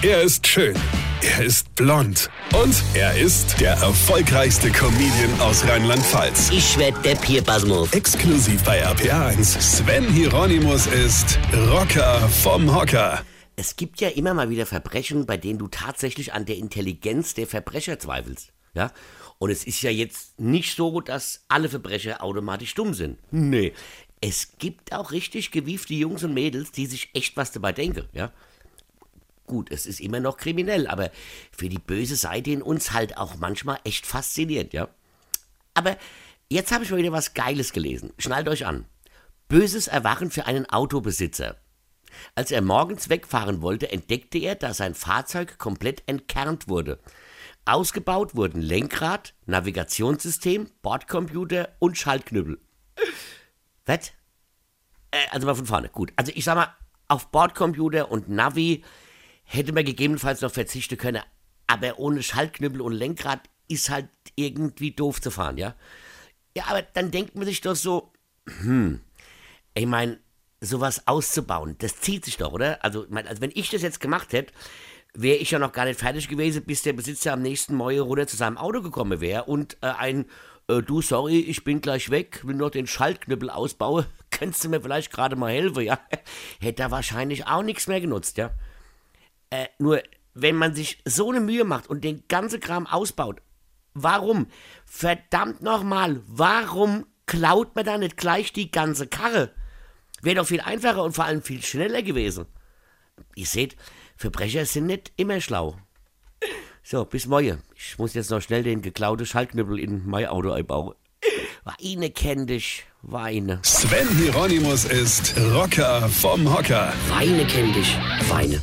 Er ist schön. Er ist blond. Und er ist der erfolgreichste Comedian aus Rheinland-Pfalz. Ich werd der Pierpasmus. Exklusiv bei RPA1. Sven Hieronymus ist Rocker vom Hocker. Es gibt ja immer mal wieder Verbrechen, bei denen du tatsächlich an der Intelligenz der Verbrecher zweifelst. Ja? Und es ist ja jetzt nicht so, dass alle Verbrecher automatisch dumm sind. Nee. Es gibt auch richtig gewiefte Jungs und Mädels, die sich echt was dabei denken, ja. Gut, es ist immer noch kriminell, aber für die böse Seite in uns halt auch manchmal echt faszinierend, ja. Aber jetzt habe ich mal wieder was Geiles gelesen. Schnallt euch an. Böses Erwachen für einen Autobesitzer. Als er morgens wegfahren wollte, entdeckte er, dass sein Fahrzeug komplett entkernt wurde. Ausgebaut wurden Lenkrad, Navigationssystem, Bordcomputer und Schaltknüppel. Was? Äh, also mal von vorne. Gut. Also ich sag mal, auf Bordcomputer und Navi hätte man gegebenenfalls noch verzichten können, aber ohne Schaltknüppel und Lenkrad ist halt irgendwie doof zu fahren, ja? Ja, aber dann denkt man sich doch so, hm, ich meine, sowas auszubauen, das zieht sich doch, oder? Also, ich mein, also wenn ich das jetzt gemacht hätte, wäre ich ja noch gar nicht fertig gewesen, bis der Besitzer am nächsten Morgen runter zu seinem Auto gekommen wäre und äh, ein, äh, du, sorry, ich bin gleich weg, will noch den Schaltknüppel ausbauen, könntest du mir vielleicht gerade mal helfen, ja? Hätte er wahrscheinlich auch nichts mehr genutzt, ja? Äh, nur, wenn man sich so eine Mühe macht und den ganzen Kram ausbaut, warum? Verdammt nochmal, warum klaut man da nicht gleich die ganze Karre? Wäre doch viel einfacher und vor allem viel schneller gewesen. Ihr seht, Verbrecher sind nicht immer schlau. So, bis morgen. Ich muss jetzt noch schnell den geklauten Schaltknüppel in mein Auto einbauen. Weine kenn dich, Weine. Sven Hieronymus ist Rocker vom Hocker. Weine kenn dich, Weine.